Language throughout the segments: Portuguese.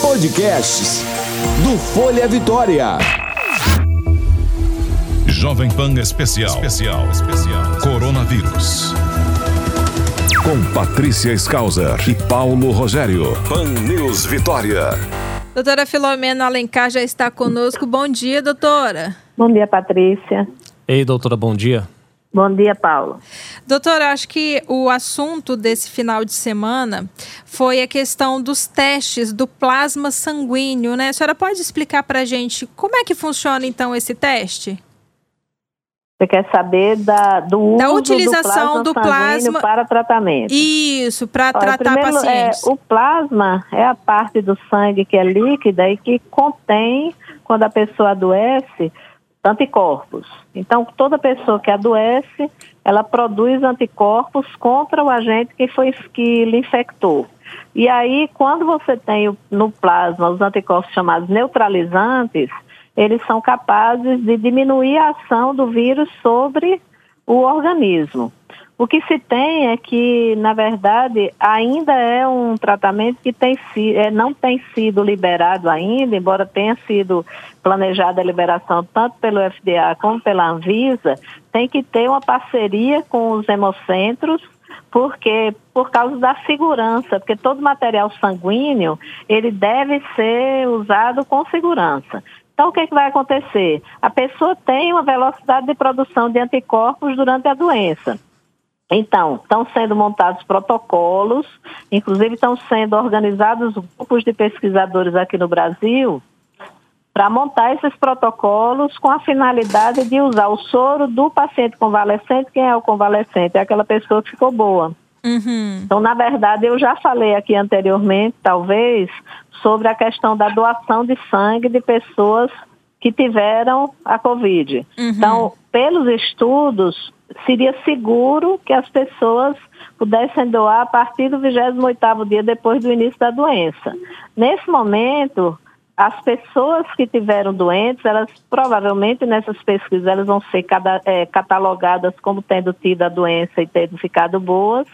Podcasts do Folha Vitória. Jovem Pan Especial. Especial. Especial. Coronavírus. Com Patrícia Skauser e Paulo Rogério. Pan News Vitória. Doutora Filomena Alencar já está conosco. Bom dia, doutora. Bom dia, Patrícia. Ei, doutora, bom dia. Bom dia, Paulo. Doutora, acho que o assunto desse final de semana foi a questão dos testes do plasma sanguíneo, né? A senhora pode explicar para a gente como é que funciona então esse teste? Você quer saber da, do uso da utilização do plasma, do plasma para tratamento? Isso, para tratar primeiro, pacientes. É, o plasma é a parte do sangue que é líquida e que contém, quando a pessoa adoece, anticorpos. Então, toda pessoa que adoece, ela produz anticorpos contra o agente que foi que lhe infectou. E aí, quando você tem no plasma os anticorpos chamados neutralizantes, eles são capazes de diminuir a ação do vírus sobre o organismo. O que se tem é que, na verdade, ainda é um tratamento que tem, é, não tem sido liberado ainda, embora tenha sido planejada a liberação tanto pelo FDA como pela Anvisa, tem que ter uma parceria com os hemocentros, porque por causa da segurança, porque todo material sanguíneo ele deve ser usado com segurança. Então, o que, é que vai acontecer? A pessoa tem uma velocidade de produção de anticorpos durante a doença. Então, estão sendo montados protocolos, inclusive estão sendo organizados grupos de pesquisadores aqui no Brasil para montar esses protocolos com a finalidade de usar o soro do paciente convalescente. Quem é o convalescente? É aquela pessoa que ficou boa. Uhum. Então, na verdade, eu já falei aqui anteriormente, talvez, sobre a questão da doação de sangue de pessoas que tiveram a Covid. Uhum. Então, pelos estudos, seria seguro que as pessoas pudessem doar a partir do 28º dia depois do início da doença. Nesse momento, as pessoas que tiveram doentes, elas provavelmente nessas pesquisas elas vão ser cada, é, catalogadas como tendo tido a doença e tendo ficado boas.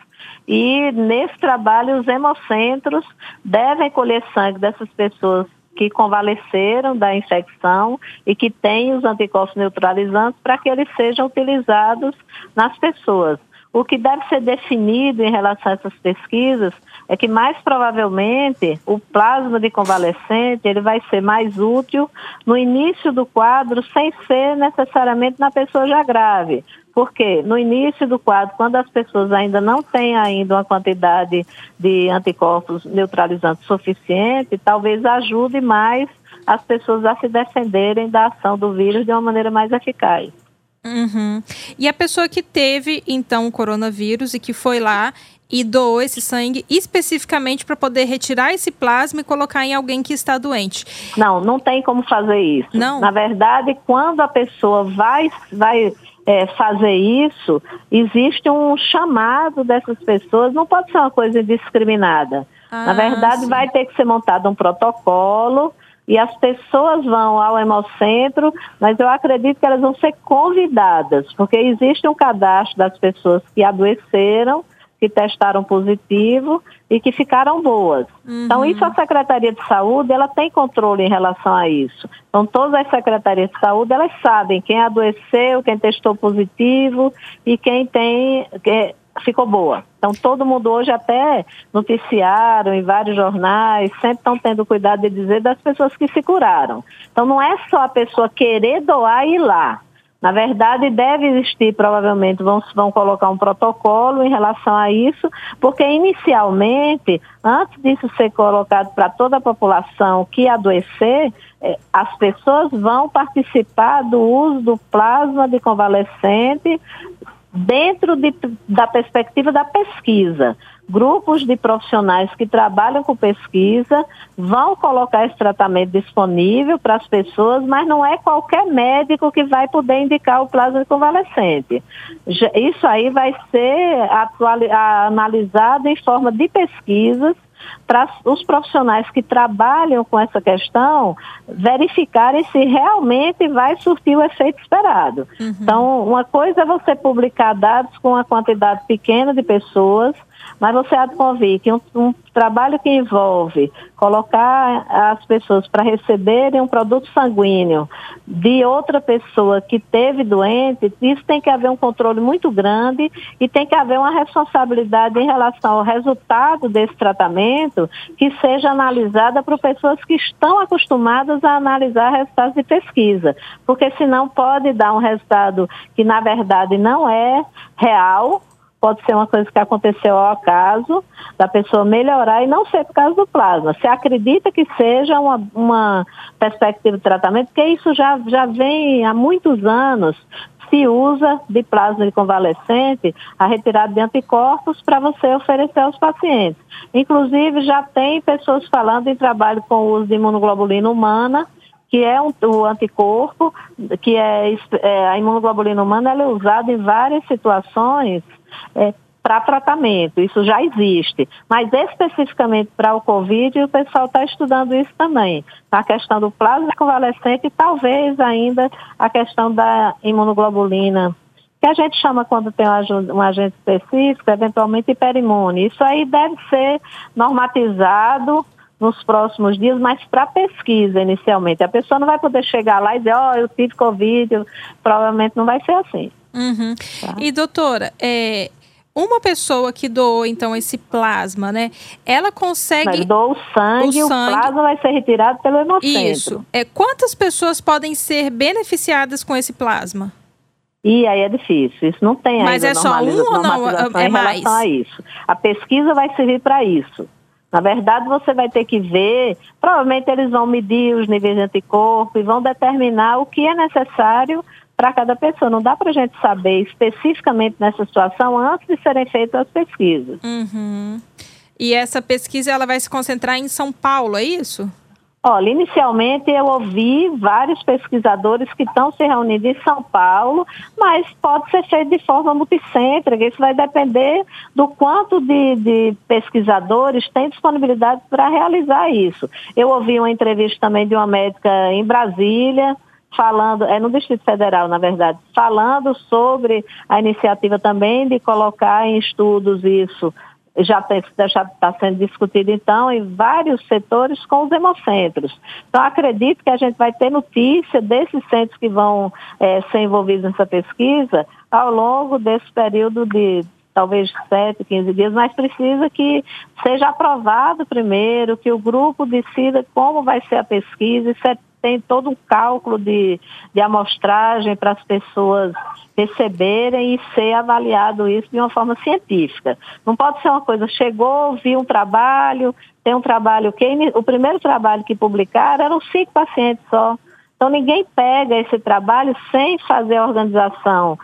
E nesse trabalho os hemocentros devem colher sangue dessas pessoas que convalesceram da infecção e que têm os anticorpos neutralizantes para que eles sejam utilizados nas pessoas. O que deve ser definido em relação a essas pesquisas é que mais provavelmente o plasma de convalescente ele vai ser mais útil no início do quadro sem ser necessariamente na pessoa já grave. Porque no início do quadro, quando as pessoas ainda não têm ainda uma quantidade de anticorpos neutralizantes suficiente, talvez ajude mais as pessoas a se defenderem da ação do vírus de uma maneira mais eficaz. Uhum. E a pessoa que teve, então, o coronavírus e que foi lá e doou esse sangue especificamente para poder retirar esse plasma e colocar em alguém que está doente. Não, não tem como fazer isso. Não. Na verdade, quando a pessoa vai, vai é, fazer isso, existe um chamado dessas pessoas, não pode ser uma coisa indiscriminada. Ah, Na verdade, sim. vai ter que ser montado um protocolo e as pessoas vão ao hemocentro, mas eu acredito que elas vão ser convidadas, porque existe um cadastro das pessoas que adoeceram, que testaram positivo e que ficaram boas. Uhum. Então, isso a Secretaria de Saúde, ela tem controle em relação a isso. Então, todas as secretarias de saúde, elas sabem quem adoeceu, quem testou positivo e quem tem, ficou boa. Então, todo mundo hoje até noticiaram em vários jornais, sempre estão tendo cuidado de dizer das pessoas que se curaram. Então, não é só a pessoa querer doar e ir lá. Na verdade, deve existir, provavelmente, vão, vão colocar um protocolo em relação a isso, porque inicialmente, antes disso ser colocado para toda a população que adoecer, eh, as pessoas vão participar do uso do plasma de convalescente dentro de, da perspectiva da pesquisa. Grupos de profissionais que trabalham com pesquisa vão colocar esse tratamento disponível para as pessoas, mas não é qualquer médico que vai poder indicar o plasma convalescente. Isso aí vai ser analisado em forma de pesquisas para os profissionais que trabalham com essa questão verificarem se realmente vai surtir o efeito esperado. Uhum. Então, uma coisa é você publicar dados com uma quantidade pequena de pessoas, Mas você há de convir que um, um trabalho que envolve colocar as pessoas para receberem um produto sanguíneo de outra pessoa que teve doente, isso tem que haver um controle muito grande e tem que haver uma responsabilidade em relação ao resultado desse tratamento que seja analisada por pessoas que estão acostumadas a analisar resultados de pesquisa, porque senão pode dar um resultado que na verdade não é real pode ser uma coisa que aconteceu ao acaso, da pessoa melhorar e não ser por causa do plasma. Se acredita que seja uma, uma perspectiva de tratamento, porque isso já, já vem há muitos anos, se usa de plasma de convalescente a retirada de anticorpos para você oferecer aos pacientes. Inclusive, já tem pessoas falando em trabalho com o uso de imunoglobulina humana, que é um, o anticorpo, que é, é a imunoglobulina humana, ela é usada em várias situações é, para tratamento, isso já existe. Mas especificamente para o Covid, o pessoal está estudando isso também. A questão do plasma convalescente e talvez ainda a questão da imunoglobulina, que a gente chama quando tem um agente específico, eventualmente hiperimune. Isso aí deve ser normatizado nos próximos dias, mas para pesquisa inicialmente. A pessoa não vai poder chegar lá e dizer, ó, oh, eu tive Covid, provavelmente não vai ser assim. Uhum. Tá? E doutora, é, uma pessoa que doou então esse plasma, né? Ela consegue. Mas doou o sangue, o, sangue... o plasma vai ser retirado pelo hemocentro. Isso. É, quantas pessoas podem ser beneficiadas com esse plasma? E aí é difícil, isso não tem Mas ainda é só um ou não? É em mais? relação a isso. A pesquisa vai servir para isso. Na verdade, você vai ter que ver, provavelmente eles vão medir os níveis de anticorpo e vão determinar o que é necessário para cada pessoa. Não dá para a gente saber especificamente nessa situação antes de serem feitas as pesquisas. Uhum. E essa pesquisa ela vai se concentrar em São Paulo, é isso? Olha, inicialmente eu ouvi vários pesquisadores que estão se reunindo em São Paulo, mas pode ser feito de forma multicêntrica. Isso vai depender do quanto de, de pesquisadores têm disponibilidade para realizar isso. Eu ouvi uma entrevista também de uma médica em Brasília, falando, é no Distrito Federal, na verdade, falando sobre a iniciativa também de colocar em estudos isso já está sendo discutido, então, em vários setores com os hemocentros. Então, acredito que a gente vai ter notícia desses centros que vão é, ser envolvidos nessa pesquisa ao longo desse período de talvez 7, 15 dias, mas precisa que seja aprovado primeiro, que o grupo decida como vai ser a pesquisa, isso é tem todo um cálculo de, de amostragem para as pessoas receberem e ser avaliado isso de uma forma científica. Não pode ser uma coisa, chegou, viu um trabalho, tem um trabalho o primeiro trabalho que publicaram eram cinco pacientes só. Então ninguém pega esse trabalho sem fazer a organização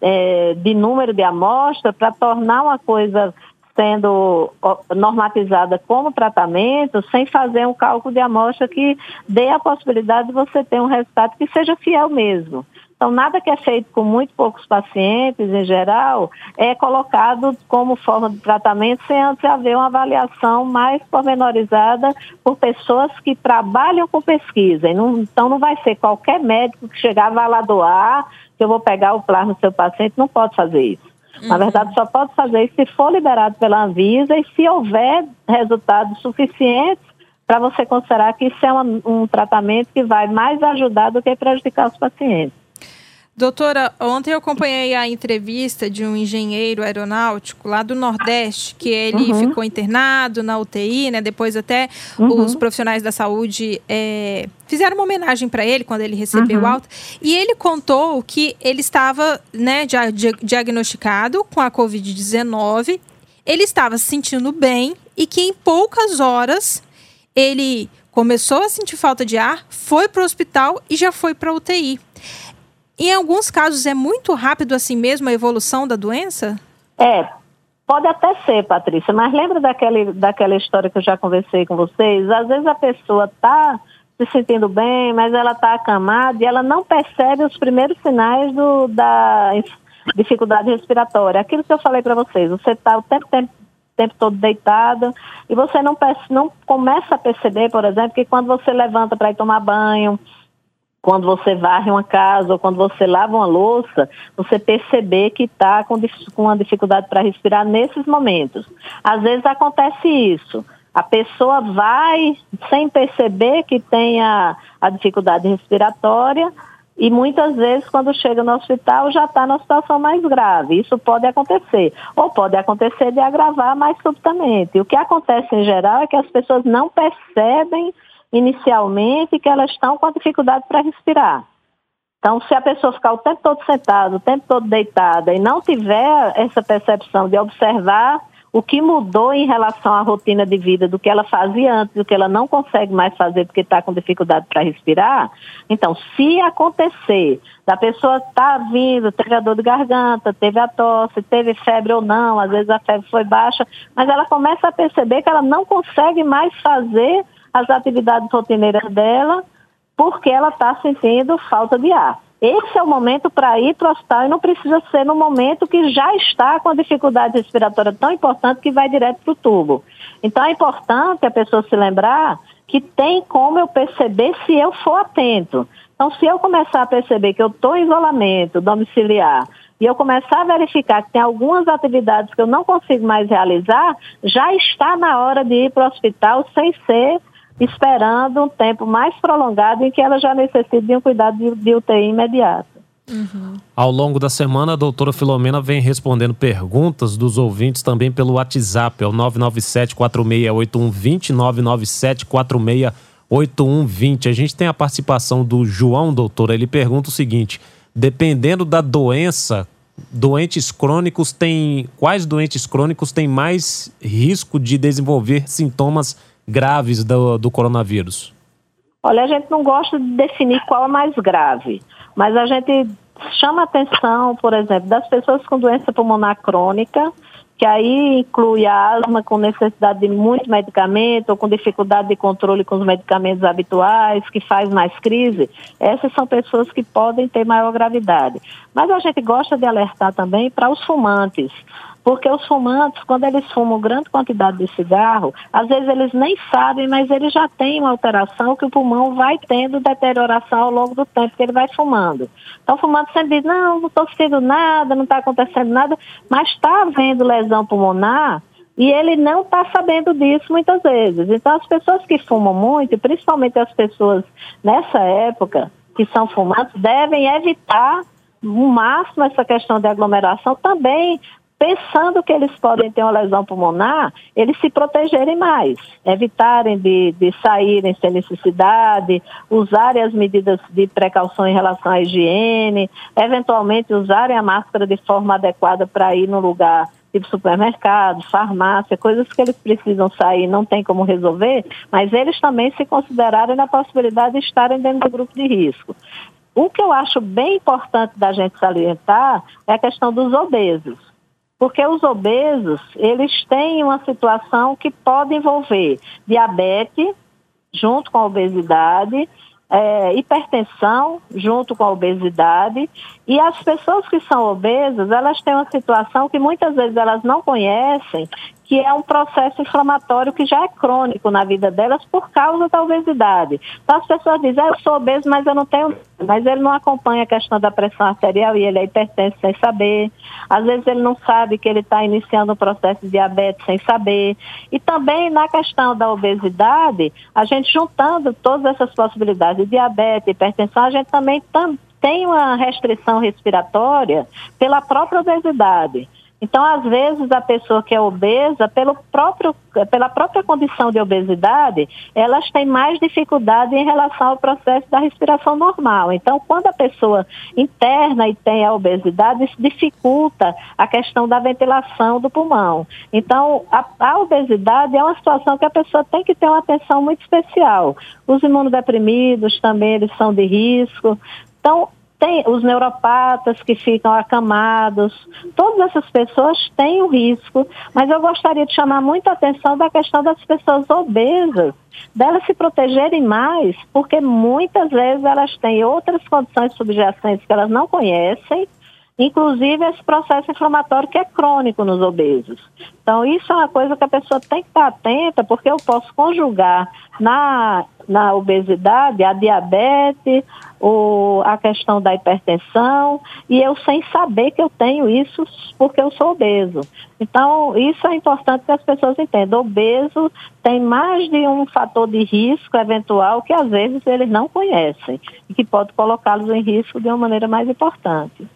é, de número de amostra para tornar uma coisa sendo normatizada como tratamento, sem fazer um cálculo de amostra que dê a possibilidade de você ter um resultado que seja fiel mesmo. Então, nada que é feito com muito poucos pacientes, em geral, é colocado como forma de tratamento sem antes haver uma avaliação mais pormenorizada por pessoas que trabalham com pesquisa. Então, não vai ser qualquer médico que chegar vai lá doar, que eu vou pegar o plasma do seu paciente, não pode fazer isso. Uhum. Na verdade, só pode fazer isso se for liberado pela Anvisa e se houver resultados suficientes para você considerar que isso é uma, um tratamento que vai mais ajudar do que prejudicar os pacientes. Doutora, ontem eu acompanhei a entrevista de um engenheiro aeronáutico lá do Nordeste, que ele uhum. ficou internado na UTI, né? Depois até uhum. os profissionais da saúde é, fizeram uma homenagem para ele quando ele recebeu uhum. alta. E ele contou que ele estava, né, diagnosticado com a Covid-19, ele estava se sentindo bem e que em poucas horas ele começou a sentir falta de ar, foi para o hospital e já foi para a UTI. Em alguns casos é muito rápido assim mesmo a evolução da doença? É, pode até ser, Patrícia, mas lembra daquela, daquela história que eu já conversei com vocês? Às vezes a pessoa está se sentindo bem, mas ela está acamada e ela não percebe os primeiros sinais do, da dificuldade respiratória. Aquilo que eu falei para vocês, você está o tempo, tempo, tempo todo deitado e você não, não começa a perceber, por exemplo, que quando você levanta para ir tomar banho, quando você varre uma casa ou quando você lava uma louça, você perceber que está com, com uma dificuldade para respirar nesses momentos. Às vezes acontece isso. A pessoa vai sem perceber que tem a, a dificuldade respiratória e muitas vezes quando chega no hospital já está numa situação mais grave. Isso pode acontecer. Ou pode acontecer de agravar mais subitamente. O que acontece em geral é que as pessoas não percebem inicialmente que elas estão com dificuldade para respirar. Então, se a pessoa ficar o tempo todo sentada, o tempo todo deitada e não tiver essa percepção de observar o que mudou em relação à rotina de vida do que ela fazia antes, do que ela não consegue mais fazer porque está com dificuldade para respirar. Então, se acontecer da pessoa estar tá vindo, teve dor de garganta, teve a tosse, teve febre ou não, às vezes a febre foi baixa, mas ela começa a perceber que ela não consegue mais fazer as atividades rotineiras dela, porque ela está sentindo falta de ar. Esse é o momento para ir para o hospital e não precisa ser no momento que já está com a dificuldade respiratória tão importante que vai direto para o tubo. Então é importante a pessoa se lembrar que tem como eu perceber se eu for atento. Então, se eu começar a perceber que eu estou em isolamento domiciliar e eu começar a verificar que tem algumas atividades que eu não consigo mais realizar, já está na hora de ir para o hospital sem ser esperando um tempo mais prolongado em que ela já necessita de um cuidado de, de UTI imediato. Uhum. Ao longo da semana, a doutora Filomena vem respondendo perguntas dos ouvintes também pelo WhatsApp, é o 997-468120, 997-468120. A gente tem a participação do João, doutora, ele pergunta o seguinte, dependendo da doença, doentes crônicos têm, quais doentes crônicos têm mais risco de desenvolver sintomas graves do, do coronavírus? Olha, a gente não gosta de definir qual é mais grave, mas a gente chama atenção, por exemplo, das pessoas com doença pulmonar crônica, que aí inclui a asma com necessidade de muito medicamento ou com dificuldade de controle com os medicamentos habituais, que faz mais crise, essas são pessoas que podem ter maior gravidade. Mas a gente gosta de alertar também para os fumantes. Porque os fumantes, quando eles fumam grande quantidade de cigarro, às vezes eles nem sabem, mas eles já têm uma alteração que o pulmão vai tendo deterioração ao longo do tempo que ele vai fumando. Então o fumante sempre diz, não, não estou sentindo nada, não está acontecendo nada, mas está havendo lesão pulmonar e ele não está sabendo disso muitas vezes. Então as pessoas que fumam muito, principalmente as pessoas nessa época que são fumantes, devem evitar o máximo essa questão de aglomeração também pensando que eles podem ter uma lesão pulmonar, eles se protegerem mais, evitarem de, de saírem sem necessidade, usarem as medidas de precaução em relação à higiene, eventualmente usarem a máscara de forma adequada para ir no lugar tipo supermercado, farmácia, coisas que eles precisam sair, não tem como resolver, mas eles também se considerarem na possibilidade de estarem dentro do grupo de risco. O que eu acho bem importante da gente salientar é a questão dos obesos porque os obesos, eles têm uma situação que pode envolver diabetes, junto com a obesidade, é, hipertensão junto com a obesidade. E as pessoas que são obesas elas têm uma situação que muitas vezes elas não conhecem que é um processo inflamatório que já é crônico na vida delas por causa da obesidade. Então as pessoas dizem, ah, eu sou obeso, mas eu não tenho, mas ele não acompanha a questão da pressão arterial e ele é hipertenso sem saber. Às vezes ele não sabe que ele está iniciando um processo de diabetes sem saber. E também na questão da obesidade, a gente juntando todas essas possibilidades de diabetes, hipertensão, a gente também tem uma restrição respiratória pela própria obesidade. Então, às vezes, a pessoa que é obesa, pelo próprio, pela própria condição de obesidade, elas têm mais dificuldade em relação ao processo da respiração normal. Então, quando a pessoa interna e tem a obesidade, isso dificulta a questão da ventilação do pulmão. Então, a, a obesidade é uma situação que a pessoa tem que ter uma atenção muito especial. Os imunodeprimidos também, eles são de risco. Então, tem os neuropatas que ficam acamados, todas essas pessoas têm o risco, mas eu gostaria de chamar muita atenção da questão das pessoas obesas, delas se protegerem mais, porque muitas vezes elas têm outras condições subjacentes que elas não conhecem, inclusive esse processo inflamatório que é crônico nos obesos. Então, isso é uma coisa que a pessoa tem que estar atenta, porque eu posso conjugar na, na obesidade a diabetes, o, a questão da hipertensão, e eu sem saber que eu tenho isso porque eu sou obeso. Então, isso é importante que as pessoas entendam. Obeso tem mais de um fator de risco eventual que às vezes eles não conhecem e que pode colocá-los em risco de uma maneira mais importante.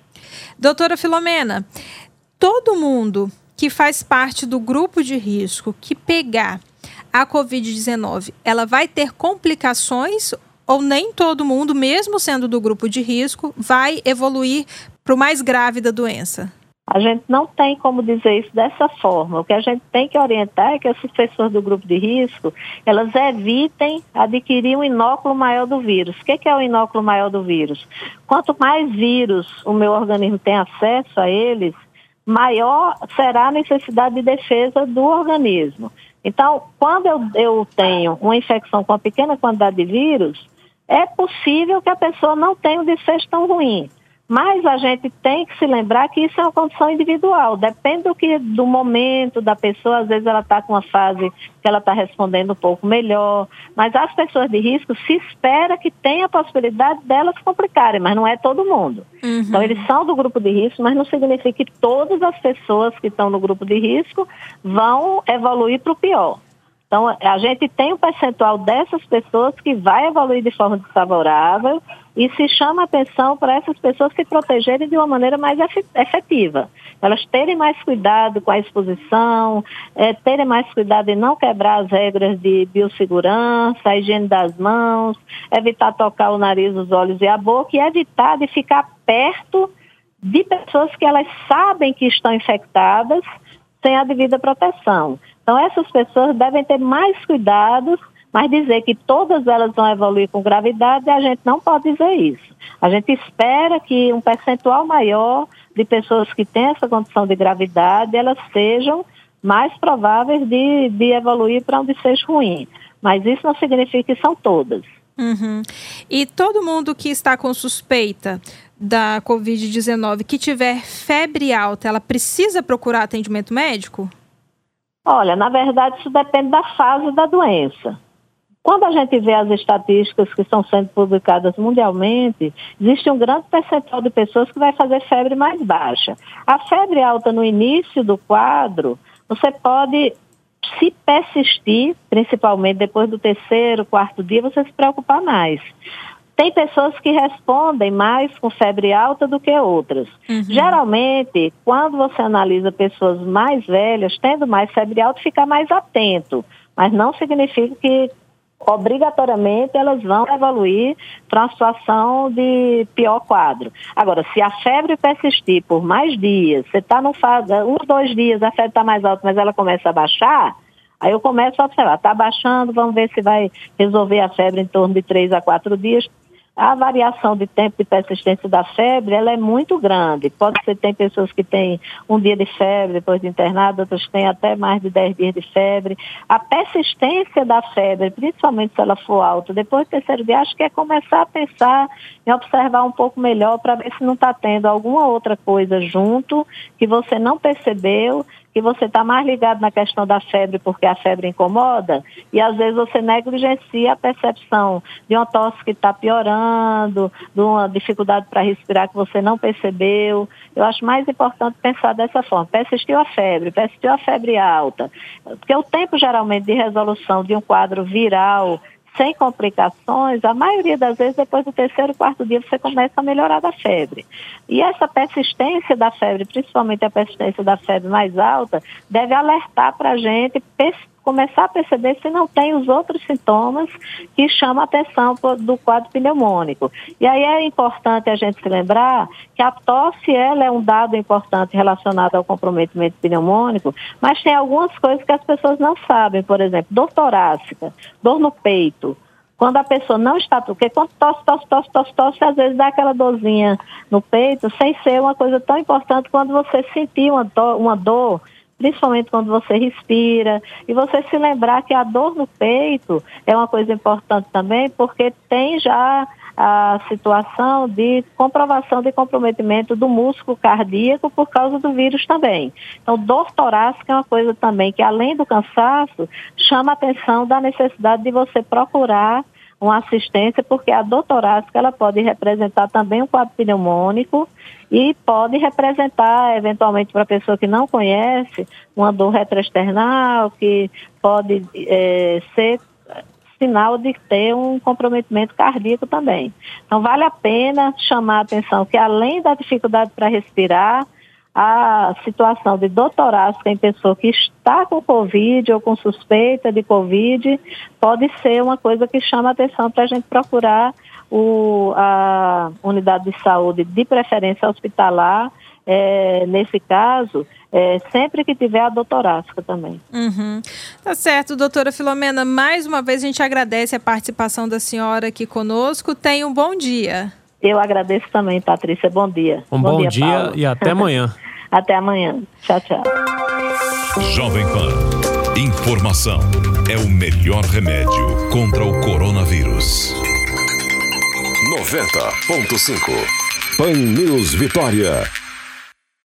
Doutora Filomena, todo mundo que faz parte do grupo de risco que pegar a Covid-19, ela vai ter complicações ou nem todo mundo, mesmo sendo do grupo de risco, vai evoluir para o mais grave da doença? A gente não tem como dizer isso dessa forma. O que a gente tem que orientar é que essas pessoas do grupo de risco, elas evitem adquirir um inóculo maior do vírus. O que é o inóculo maior do vírus? Quanto mais vírus o meu organismo tem acesso a eles, maior será a necessidade de defesa do organismo. Então, quando eu, eu tenho uma infecção com uma pequena quantidade de vírus, é possível que a pessoa não tenha um desfecho tão ruim. Mas a gente tem que se lembrar que isso é uma condição individual, depende do, que, do momento da pessoa, às vezes ela está com uma fase que ela está respondendo um pouco melhor, mas as pessoas de risco se espera que tenha a possibilidade delas complicarem, mas não é todo mundo. Uhum. Então eles são do grupo de risco, mas não significa que todas as pessoas que estão no grupo de risco vão evoluir para o pior. Então, a gente tem um percentual dessas pessoas que vai evoluir de forma desfavorável e se chama atenção para essas pessoas se protegerem de uma maneira mais efetiva. Elas terem mais cuidado com a exposição, é, terem mais cuidado em não quebrar as regras de biossegurança, a higiene das mãos, evitar tocar o nariz, os olhos e a boca e evitar de ficar perto de pessoas que elas sabem que estão infectadas sem a devida proteção. Então, essas pessoas devem ter mais cuidados, mas dizer que todas elas vão evoluir com gravidade, a gente não pode dizer isso. A gente espera que um percentual maior de pessoas que têm essa condição de gravidade, elas sejam mais prováveis de, de evoluir para um desfecho ruim. Mas isso não significa que são todas. Uhum. E todo mundo que está com suspeita da Covid-19, que tiver febre alta, ela precisa procurar atendimento médico? Olha, na verdade, isso depende da fase da doença. Quando a gente vê as estatísticas que estão sendo publicadas mundialmente, existe um grande percentual de pessoas que vai fazer febre mais baixa. A febre alta no início do quadro, você pode, se persistir, principalmente depois do terceiro, quarto dia, você se preocupar mais. Tem pessoas que respondem mais com febre alta do que outras. Uhum. Geralmente, quando você analisa pessoas mais velhas, tendo mais febre alta, fica mais atento. Mas não significa que obrigatoriamente elas vão evoluir para uma situação de pior quadro. Agora, se a febre persistir por mais dias, você está no uns dois dias, a febre está mais alta, mas ela começa a baixar, aí eu começo a observar, está baixando, vamos ver se vai resolver a febre em torno de três a quatro dias, a variação de tempo de persistência da febre, ela é muito grande. Pode ser, tem pessoas que têm um dia de febre depois de internado, outras têm até mais de 10 dias de febre. A persistência da febre, principalmente se ela for alta, depois do terceiro dia, acho que é começar a pensar em observar um pouco melhor para ver se não está tendo alguma outra coisa junto que você não percebeu que você está mais ligado na questão da febre porque a febre incomoda e às vezes você negligencia a percepção de uma tosse que está piorando, de uma dificuldade para respirar que você não percebeu. Eu acho mais importante pensar dessa forma. Persistiu a febre, persistiu a febre alta, porque o tempo geralmente de resolução de um quadro viral sem complicações, a maioria das vezes, depois do terceiro, quarto dia, você começa a melhorar da febre. E essa persistência da febre, principalmente a persistência da febre mais alta, deve alertar para a gente começar a perceber se não tem os outros sintomas que chamam a atenção do quadro pneumônico. E aí é importante a gente se lembrar que a tosse ela é um dado importante relacionado ao comprometimento pneumônico, mas tem algumas coisas que as pessoas não sabem, por exemplo, dor torácica, dor no peito, quando a pessoa não está, porque quando tosse, tosse, tosse, tosse, tosse, às vezes dá aquela dorzinha no peito, sem ser uma coisa tão importante quando você sentir uma uma dor principalmente quando você respira, e você se lembrar que a dor no peito é uma coisa importante também, porque tem já a situação de comprovação de comprometimento do músculo cardíaco por causa do vírus também. Então, dor torácica é uma coisa também que, além do cansaço, chama a atenção da necessidade de você procurar uma assistência, porque a dor torácica ela pode representar também um quadro pneumônico e pode representar, eventualmente, para a pessoa que não conhece, uma dor retroesternal, que pode é, ser sinal de ter um comprometimento cardíaco também. Então, vale a pena chamar a atenção que, além da dificuldade para respirar, a situação de dor torácica em pessoa que está com Covid ou com suspeita de Covid pode ser uma coisa que chama a atenção para a gente procurar o, a unidade de saúde, de preferência hospitalar, é, nesse caso, é, sempre que tiver a doutoráfica também. Uhum. Tá certo, doutora Filomena. Mais uma vez a gente agradece a participação da senhora aqui conosco. Tenha um bom dia. Eu agradeço também, Patrícia. Bom dia. Um bom, bom dia, dia e até amanhã. até amanhã. Tchau, tchau. Jovem Pan. Informação é o melhor remédio contra o coronavírus. 90.5 Pan News Vitória.